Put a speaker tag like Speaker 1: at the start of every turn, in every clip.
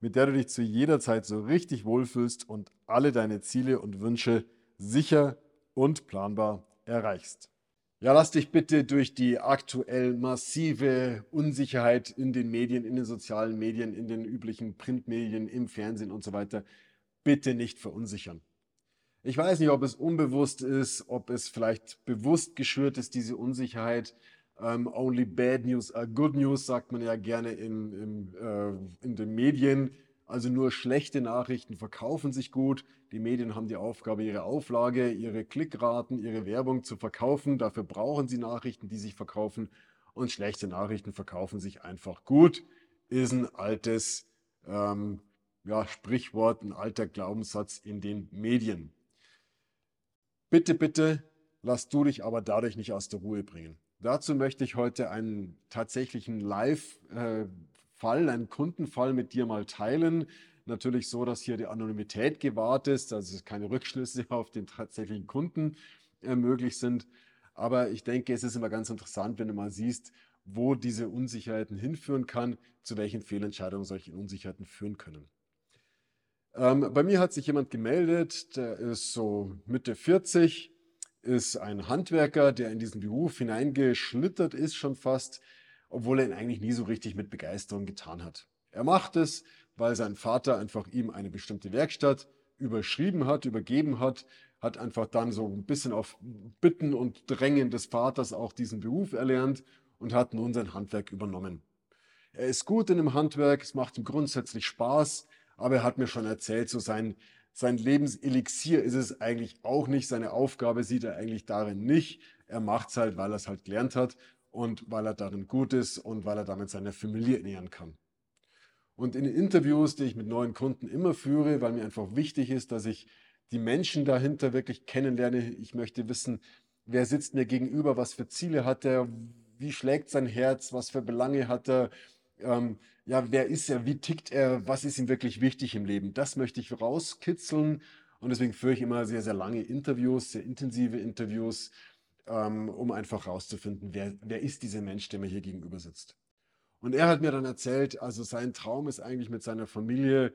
Speaker 1: mit der du dich zu jeder Zeit so richtig wohlfühlst und alle deine Ziele und Wünsche sicher und planbar erreichst. Ja, lass dich bitte durch die aktuell massive Unsicherheit in den Medien, in den sozialen Medien, in den üblichen Printmedien, im Fernsehen und so weiter, bitte nicht verunsichern. Ich weiß nicht, ob es unbewusst ist, ob es vielleicht bewusst geschürt ist, diese Unsicherheit. Um, only bad news are good news, sagt man ja gerne in, in, äh, in den Medien. Also nur schlechte Nachrichten verkaufen sich gut. Die Medien haben die Aufgabe, ihre Auflage, ihre Klickraten, ihre Werbung zu verkaufen. Dafür brauchen sie Nachrichten, die sich verkaufen. Und schlechte Nachrichten verkaufen sich einfach gut. Ist ein altes ähm, ja, Sprichwort, ein alter Glaubenssatz in den Medien. Bitte, bitte, lass du dich aber dadurch nicht aus der Ruhe bringen. Dazu möchte ich heute einen tatsächlichen Live-Fall, einen Kundenfall mit dir mal teilen. Natürlich so, dass hier die Anonymität gewahrt ist, also keine Rückschlüsse auf den tatsächlichen Kunden äh, möglich sind. Aber ich denke, es ist immer ganz interessant, wenn du mal siehst, wo diese Unsicherheiten hinführen kann, zu welchen Fehlentscheidungen solche Unsicherheiten führen können. Ähm, bei mir hat sich jemand gemeldet, der ist so Mitte 40, ist ein Handwerker, der in diesen Beruf hineingeschlittert ist schon fast, obwohl er ihn eigentlich nie so richtig mit Begeisterung getan hat. Er macht es, weil sein Vater einfach ihm eine bestimmte Werkstatt überschrieben hat, übergeben hat, hat einfach dann so ein bisschen auf Bitten und Drängen des Vaters auch diesen Beruf erlernt und hat nun sein Handwerk übernommen. Er ist gut in dem Handwerk, es macht ihm grundsätzlich Spaß, aber er hat mir schon erzählt, so sein, sein Lebenselixier ist es eigentlich auch nicht. Seine Aufgabe sieht er eigentlich darin nicht. Er macht es halt, weil er es halt gelernt hat und weil er darin gut ist und weil er damit seine Familie ernähren kann. Und in den Interviews, die ich mit neuen Kunden immer führe, weil mir einfach wichtig ist, dass ich die Menschen dahinter wirklich kennenlerne. Ich möchte wissen, wer sitzt mir gegenüber, was für Ziele hat er, wie schlägt sein Herz, was für Belange hat er, ähm, ja, wer ist er, wie tickt er, was ist ihm wirklich wichtig im Leben. Das möchte ich rauskitzeln. Und deswegen führe ich immer sehr, sehr lange Interviews, sehr intensive Interviews, ähm, um einfach rauszufinden, wer, wer ist dieser Mensch, der mir hier gegenüber sitzt. Und er hat mir dann erzählt, also sein Traum ist eigentlich mit seiner Familie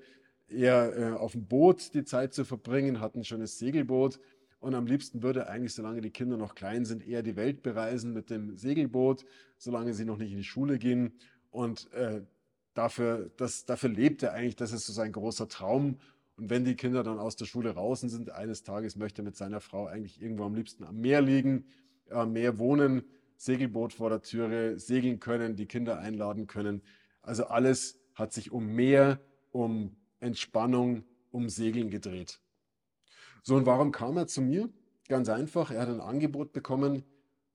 Speaker 1: eher äh, auf dem Boot die Zeit zu verbringen, hat ein schönes Segelboot. Und am liebsten würde er eigentlich, solange die Kinder noch klein sind, eher die Welt bereisen mit dem Segelboot, solange sie noch nicht in die Schule gehen. Und äh, dafür, das, dafür lebt er eigentlich, das ist so sein großer Traum. Und wenn die Kinder dann aus der Schule raus sind, eines Tages möchte er mit seiner Frau eigentlich irgendwo am liebsten am Meer liegen, am Meer wohnen, Segelboot vor der Türe, segeln können, die Kinder einladen können. Also alles hat sich um Meer, um Entspannung, um Segeln gedreht. So, und warum kam er zu mir? Ganz einfach, er hat ein Angebot bekommen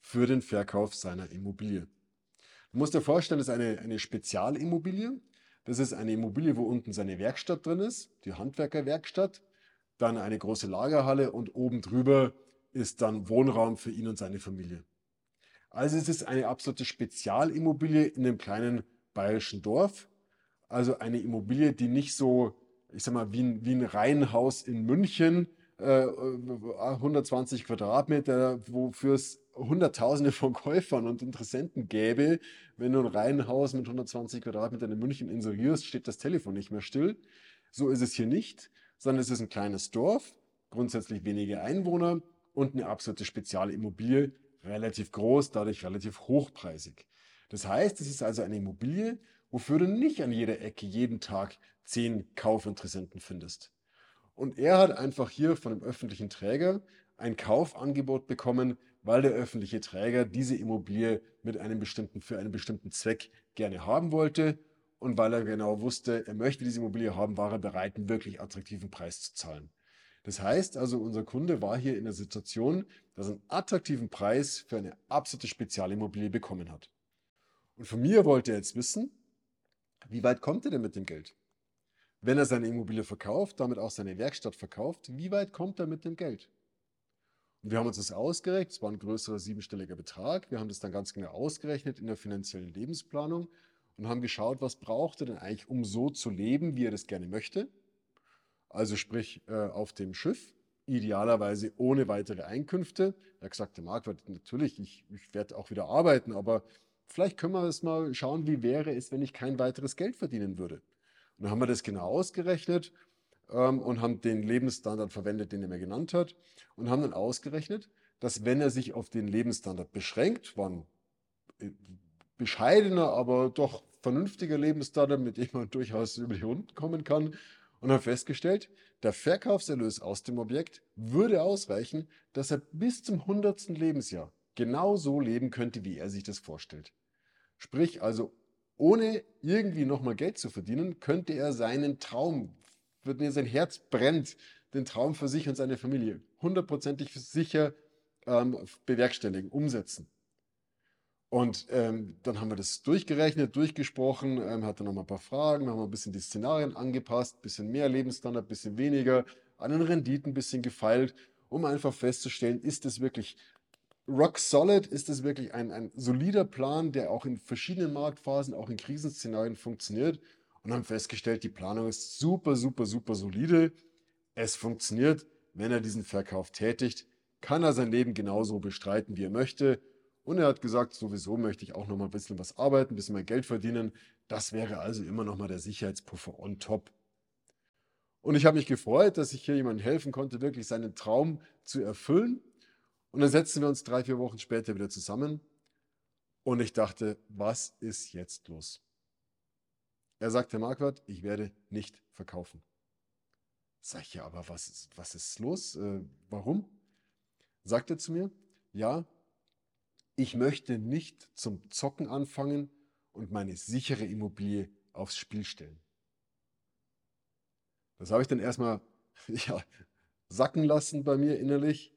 Speaker 1: für den Verkauf seiner Immobilie. Du musst dir vorstellen, das ist eine, eine Spezialimmobilie. Das ist eine Immobilie, wo unten seine Werkstatt drin ist, die Handwerkerwerkstatt, dann eine große Lagerhalle und oben drüber ist dann Wohnraum für ihn und seine Familie. Also es ist eine absolute Spezialimmobilie in einem kleinen bayerischen Dorf. Also eine Immobilie, die nicht so, ich sag mal, wie ein, wie ein Reihenhaus in München, äh, 120 Quadratmeter, wofür es Hunderttausende von Käufern und Interessenten gäbe, wenn du ein Reihenhaus mit 120 Quadratmetern in München inserierst, steht das Telefon nicht mehr still. So ist es hier nicht, sondern es ist ein kleines Dorf, grundsätzlich wenige Einwohner und eine absolute Spezialimmobilie, relativ groß, dadurch relativ hochpreisig. Das heißt, es ist also eine Immobilie, wofür du nicht an jeder Ecke jeden Tag zehn Kaufinteressenten findest. Und er hat einfach hier von dem öffentlichen Träger ein Kaufangebot bekommen, weil der öffentliche Träger diese Immobilie mit einem bestimmten, für einen bestimmten Zweck gerne haben wollte. Und weil er genau wusste, er möchte diese Immobilie haben, war er bereit, einen wirklich attraktiven Preis zu zahlen. Das heißt also, unser Kunde war hier in der Situation, dass er einen attraktiven Preis für eine absolute Spezialimmobilie bekommen hat. Und von mir wollte er jetzt wissen, wie weit kommt er denn mit dem Geld? wenn er seine Immobilie verkauft, damit auch seine Werkstatt verkauft, wie weit kommt er mit dem Geld? Wir haben uns das ausgerechnet, es war ein größerer siebenstelliger Betrag. Wir haben das dann ganz genau ausgerechnet in der finanziellen Lebensplanung und haben geschaut, was braucht er denn eigentlich, um so zu leben, wie er das gerne möchte. Also sprich äh, auf dem Schiff, idealerweise ohne weitere Einkünfte. Er hat gesagt, der Marktwert, natürlich, ich, ich werde auch wieder arbeiten, aber vielleicht können wir es mal schauen, wie wäre es, wenn ich kein weiteres Geld verdienen würde. Und dann haben wir das genau ausgerechnet ähm, und haben den Lebensstandard verwendet, den er mir genannt hat und haben dann ausgerechnet, dass wenn er sich auf den Lebensstandard beschränkt, war ein äh, bescheidener, aber doch vernünftiger Lebensstandard, mit dem man durchaus über die Runden kommen kann, und haben festgestellt, der Verkaufserlös aus dem Objekt würde ausreichen, dass er bis zum 100. Lebensjahr genau so leben könnte, wie er sich das vorstellt. Sprich also, ohne irgendwie nochmal Geld zu verdienen, könnte er seinen Traum wird mir sein Herz brennt, den Traum für sich und seine Familie hundertprozentig sicher ähm, bewerkstelligen, umsetzen. Und ähm, dann haben wir das durchgerechnet, durchgesprochen, ähm, hatte noch mal ein paar Fragen, haben ein bisschen die Szenarien angepasst, bisschen mehr Lebensstandard, bisschen weniger, an den Renditen ein bisschen gefeilt, um einfach festzustellen, ist es wirklich rock solid, ist es wirklich ein, ein solider Plan, der auch in verschiedenen Marktphasen, auch in Krisenszenarien funktioniert und haben festgestellt, die Planung ist super, super, super solide. Es funktioniert. Wenn er diesen Verkauf tätigt, kann er sein Leben genauso bestreiten, wie er möchte. Und er hat gesagt, sowieso möchte ich auch noch mal ein bisschen was arbeiten, ein bisschen mehr Geld verdienen. Das wäre also immer noch mal der Sicherheitspuffer on top. Und ich habe mich gefreut, dass ich hier jemandem helfen konnte, wirklich seinen Traum zu erfüllen. Und dann setzten wir uns drei, vier Wochen später wieder zusammen. Und ich dachte, was ist jetzt los? Er sagt, Herr Marquardt, ich werde nicht verkaufen. Sag ich, ja, aber was ist, was ist los? Äh, warum? Sagt er zu mir, ja, ich möchte nicht zum Zocken anfangen und meine sichere Immobilie aufs Spiel stellen. Das habe ich dann erstmal ja, sacken lassen bei mir innerlich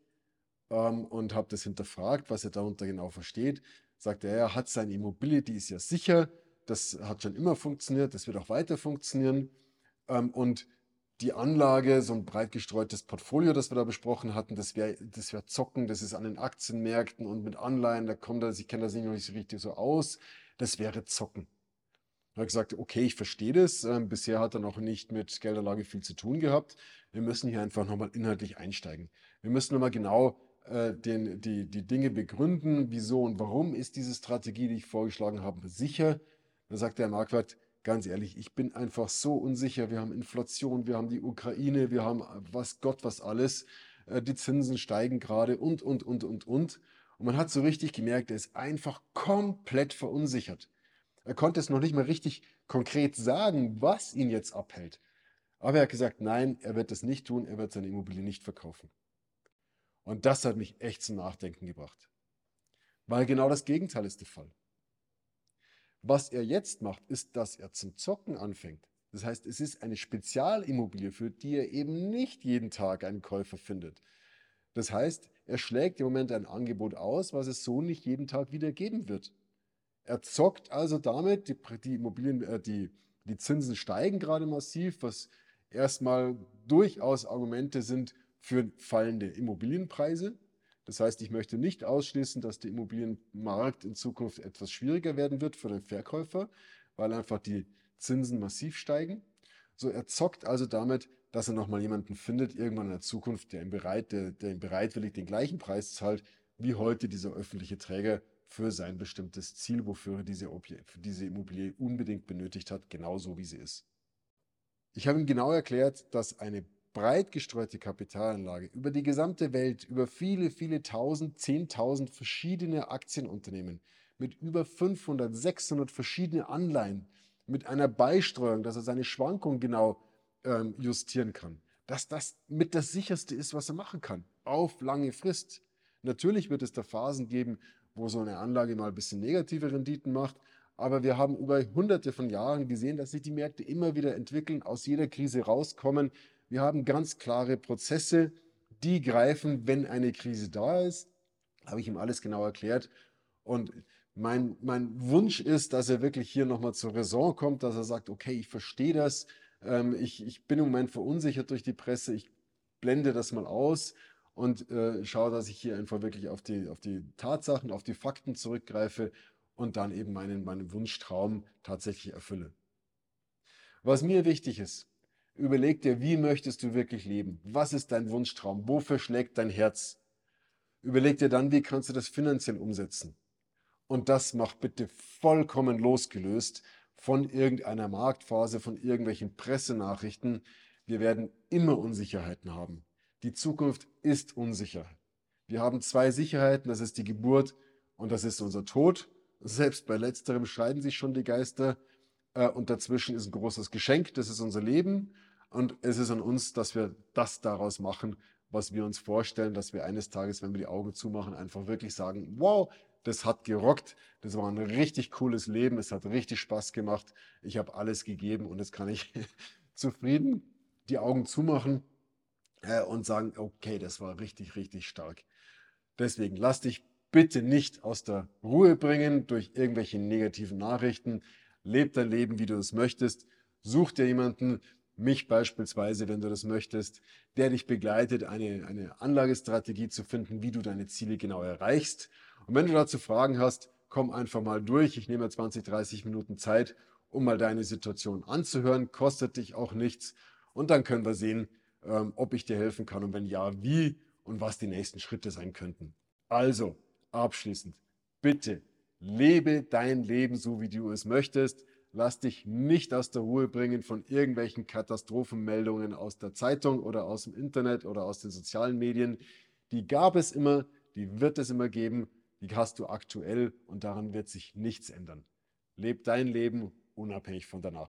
Speaker 1: ähm, und habe das hinterfragt, was er darunter genau versteht. Sagt er, er hat seine Immobilie, die ist ja sicher, das hat schon immer funktioniert, das wird auch weiter funktionieren. Ähm, und die Anlage, so ein breit gestreutes Portfolio, das wir da besprochen hatten, das wäre das wär Zocken, das ist an den Aktienmärkten und mit Anleihen, da kommt das, ich kenne das nicht noch nicht so richtig so aus, das wäre Zocken. Er hat gesagt, okay, ich verstehe das. Ähm, bisher hat er noch nicht mit Geldanlage viel zu tun gehabt. Wir müssen hier einfach nochmal inhaltlich einsteigen. Wir müssen nochmal genau äh, den, die, die Dinge begründen, wieso und warum ist diese Strategie, die ich vorgeschlagen habe, sicher da sagt der Marquardt, ganz ehrlich, ich bin einfach so unsicher. Wir haben Inflation, wir haben die Ukraine, wir haben was Gott was alles. Äh, die Zinsen steigen gerade und, und, und, und, und. Und man hat so richtig gemerkt, er ist einfach komplett verunsichert. Er konnte es noch nicht mal richtig konkret sagen, was ihn jetzt abhält. Aber er hat gesagt, nein, er wird das nicht tun, er wird seine Immobilie nicht verkaufen. Und das hat mich echt zum Nachdenken gebracht. Weil genau das Gegenteil ist der Fall. Was er jetzt macht, ist, dass er zum Zocken anfängt. Das heißt, es ist eine Spezialimmobilie, für die er eben nicht jeden Tag einen Käufer findet. Das heißt, er schlägt im Moment ein Angebot aus, was es so nicht jeden Tag wieder geben wird. Er zockt also damit, die, die Immobilien, äh, die, die Zinsen steigen gerade massiv, was erstmal durchaus Argumente sind für fallende Immobilienpreise. Das heißt, ich möchte nicht ausschließen, dass der Immobilienmarkt in Zukunft etwas schwieriger werden wird für den Verkäufer, weil einfach die Zinsen massiv steigen. So, er zockt also damit, dass er nochmal jemanden findet, irgendwann in der Zukunft, der ihm, bereit, der, der ihm bereitwillig den gleichen Preis zahlt, wie heute dieser öffentliche Träger für sein bestimmtes Ziel, wofür er diese, für diese Immobilie unbedingt benötigt hat, genauso wie sie ist. Ich habe ihm genau erklärt, dass eine breit gestreute Kapitalanlage über die gesamte Welt, über viele, viele tausend, zehntausend verschiedene Aktienunternehmen mit über 500, 600 verschiedene Anleihen, mit einer Beistreuung, dass er seine Schwankungen genau ähm, justieren kann, dass das mit das sicherste ist, was er machen kann, auf lange Frist. Natürlich wird es da Phasen geben, wo so eine Anlage mal ein bisschen negative Renditen macht, aber wir haben über hunderte von Jahren gesehen, dass sich die Märkte immer wieder entwickeln, aus jeder Krise rauskommen, wir haben ganz klare Prozesse, die greifen, wenn eine Krise da ist. Habe ich ihm alles genau erklärt. Und mein, mein Wunsch ist, dass er wirklich hier nochmal zur Raison kommt, dass er sagt, okay, ich verstehe das. ähm, ich, ich bin im Moment verunsichert durch die Presse, ich blende das mal aus und äh, schaue, dass ich hier einfach wirklich auf die, auf die Tatsachen, auf die Fakten zurückgreife und dann eben meinen, meinen Wunschtraum tatsächlich erfülle. Was mir wichtig ist, überleg dir, wie möchtest du wirklich leben? Was ist dein Wunschtraum? Wofür schlägt dein Herz? Überleg dir dann, wie kannst du das finanziell umsetzen? Und das mach bitte vollkommen losgelöst von irgendeiner Marktphase, von irgendwelchen Pressenachrichten. Wir werden immer Unsicherheiten haben. Die Zukunft ist unsicher. Wir haben zwei Sicherheiten, das ist die Geburt und das ist unser Tod. Selbst bei letzterem scheiden sich schon die Geister. Äh, und dazwischen ist ein großes Geschenk, das ist unser Leben. Und es ist an uns, dass wir das daraus machen, was wir uns vorstellen, dass wir eines Tages, wenn wir die Augen zumachen, einfach wirklich sagen, wow, das hat gerockt, das war ein richtig cooles Leben, es hat richtig Spaß gemacht, ich habe alles gegeben und jetzt kann ich zufrieden die Augen zumachen äh, und sagen, okay, das war richtig, richtig stark. Deswegen lass dich bitte nicht aus der Ruhe bringen durch irgendwelche negativen Nachrichten. Leb dein Leben, wie du es möchtest. Such dir jemanden, mich beispielsweise, wenn du das möchtest, der dich begleitet, eine, eine Anlagestrategie zu finden, wie du deine Ziele genau erreichst. Und wenn du dazu Fragen hast, komm einfach mal durch. Ich nehme 20, 30 Minuten Zeit, um mal deine Situation anzuhören. Kostet dich auch nichts. Und dann können wir sehen, ähm, ob ich dir helfen kann und wenn ja, wie und was die nächsten Schritte sein könnten. Also, abschließend, bitte lebe dein Leben so, wie du es möchtest. Lass dich nicht aus der Ruhe bringen von irgendwelchen Katastrophenmeldungen aus der Zeitung oder aus dem Internet oder aus den sozialen Medien. Die gab es immer, die wird es immer geben, die hast du aktuell und daran wird sich nichts ändern. Leb dein Leben unabhängig von danach.